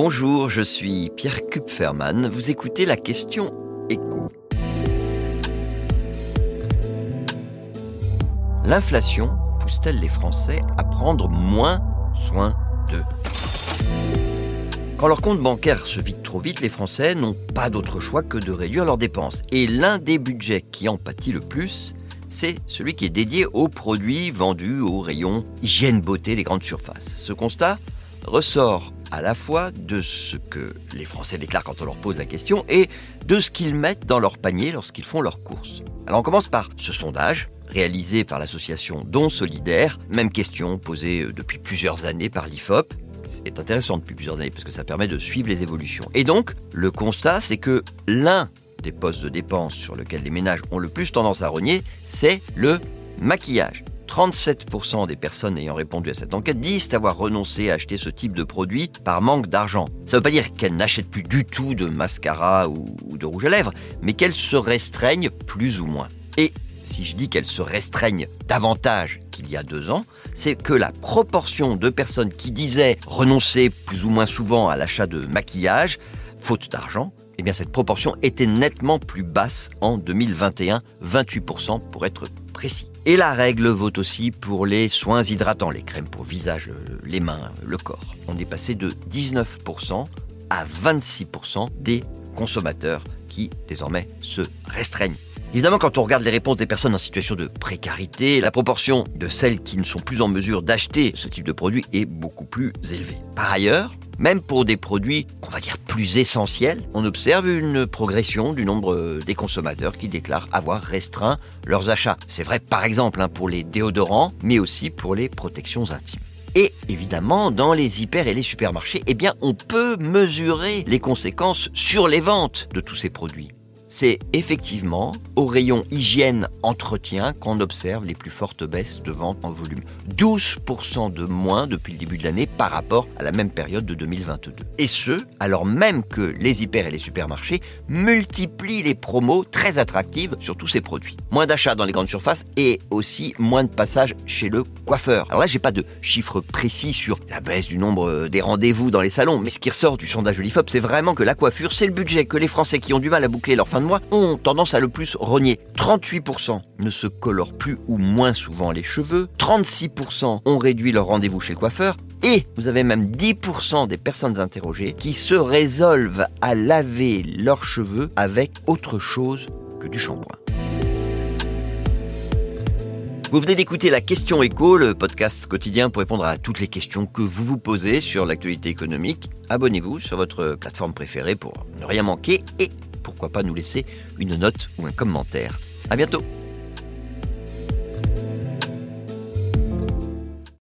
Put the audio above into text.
Bonjour, je suis Pierre Kupferman. Vous écoutez la question écho. L'inflation pousse-t-elle les Français à prendre moins soin d'eux? Quand leur compte bancaire se vide trop vite, les Français n'ont pas d'autre choix que de réduire leurs dépenses. Et l'un des budgets qui en pâtit le plus, c'est celui qui est dédié aux produits vendus au rayon hygiène beauté des grandes surfaces. Ce constat ressort à la fois de ce que les Français déclarent quand on leur pose la question et de ce qu'ils mettent dans leur panier lorsqu'ils font leurs courses. Alors on commence par ce sondage réalisé par l'association Don Solidaire. Même question posée euh, depuis plusieurs années par l'IFOP. C'est intéressant depuis plusieurs années parce que ça permet de suivre les évolutions. Et donc, le constat, c'est que l'un des postes de dépenses sur lesquels les ménages ont le plus tendance à rogner, c'est le maquillage. 37% des personnes ayant répondu à cette enquête disent avoir renoncé à acheter ce type de produit par manque d'argent. Ça ne veut pas dire qu'elles n'achètent plus du tout de mascara ou, de rouge à lèvres, mais qu'elles se restreignent plus ou moins. Et si je dis qu'elles se restreignent davantage qu'il y a deux ans, c'est que la proportion de personnes qui disaient renoncer plus ou moins souvent à l'achat de maquillage, faute d'argent, eh bien cette proportion était nettement plus basse en 2021, 28% pour être précis. Et la règle vaut aussi pour les soins hydratants, les crèmes pour visage, les mains, le corps. On est passé de 19% à 26% des consommateurs qui désormais se restreignent. Évidemment, quand on regarde les réponses des personnes en situation de précarité, la proportion de celles qui ne sont plus en mesure d'acheter ce type de produit est beaucoup plus élevée. Par ailleurs, même pour des produits, on va dire plus essentiels, on observe une progression du nombre des consommateurs qui déclarent avoir restreint leurs achats. C'est vrai par exemple hein, pour les déodorants, mais aussi pour les protections intimes. Et évidemment, dans les hyper et les supermarchés, eh bien, on peut mesurer les conséquences sur les ventes de tous ces produits c'est effectivement au rayon hygiène entretien qu'on observe les plus fortes baisses de vente en volume. 12% de moins depuis le début de l'année par rapport à la même période de 2022. Et ce, alors même que les hyper et les supermarchés multiplient les promos très attractives sur tous ces produits. Moins d'achats dans les grandes surfaces et aussi moins de passages chez le coiffeur. Alors là, j'ai pas de chiffres précis sur la baisse du nombre des rendez-vous dans les salons, mais ce qui ressort du sondage de c'est vraiment que la coiffure, c'est le budget que les Français qui ont du mal à boucler leur fin mois ont tendance à le plus rogner. 38% ne se colorent plus ou moins souvent les cheveux, 36% ont réduit leur rendez-vous chez le coiffeur, et vous avez même 10% des personnes interrogées qui se résolvent à laver leurs cheveux avec autre chose que du shampoing. Vous venez d'écouter la question écho, le podcast quotidien pour répondre à toutes les questions que vous vous posez sur l'actualité économique. Abonnez-vous sur votre plateforme préférée pour ne rien manquer et pourquoi pas nous laisser une note ou un commentaire. À bientôt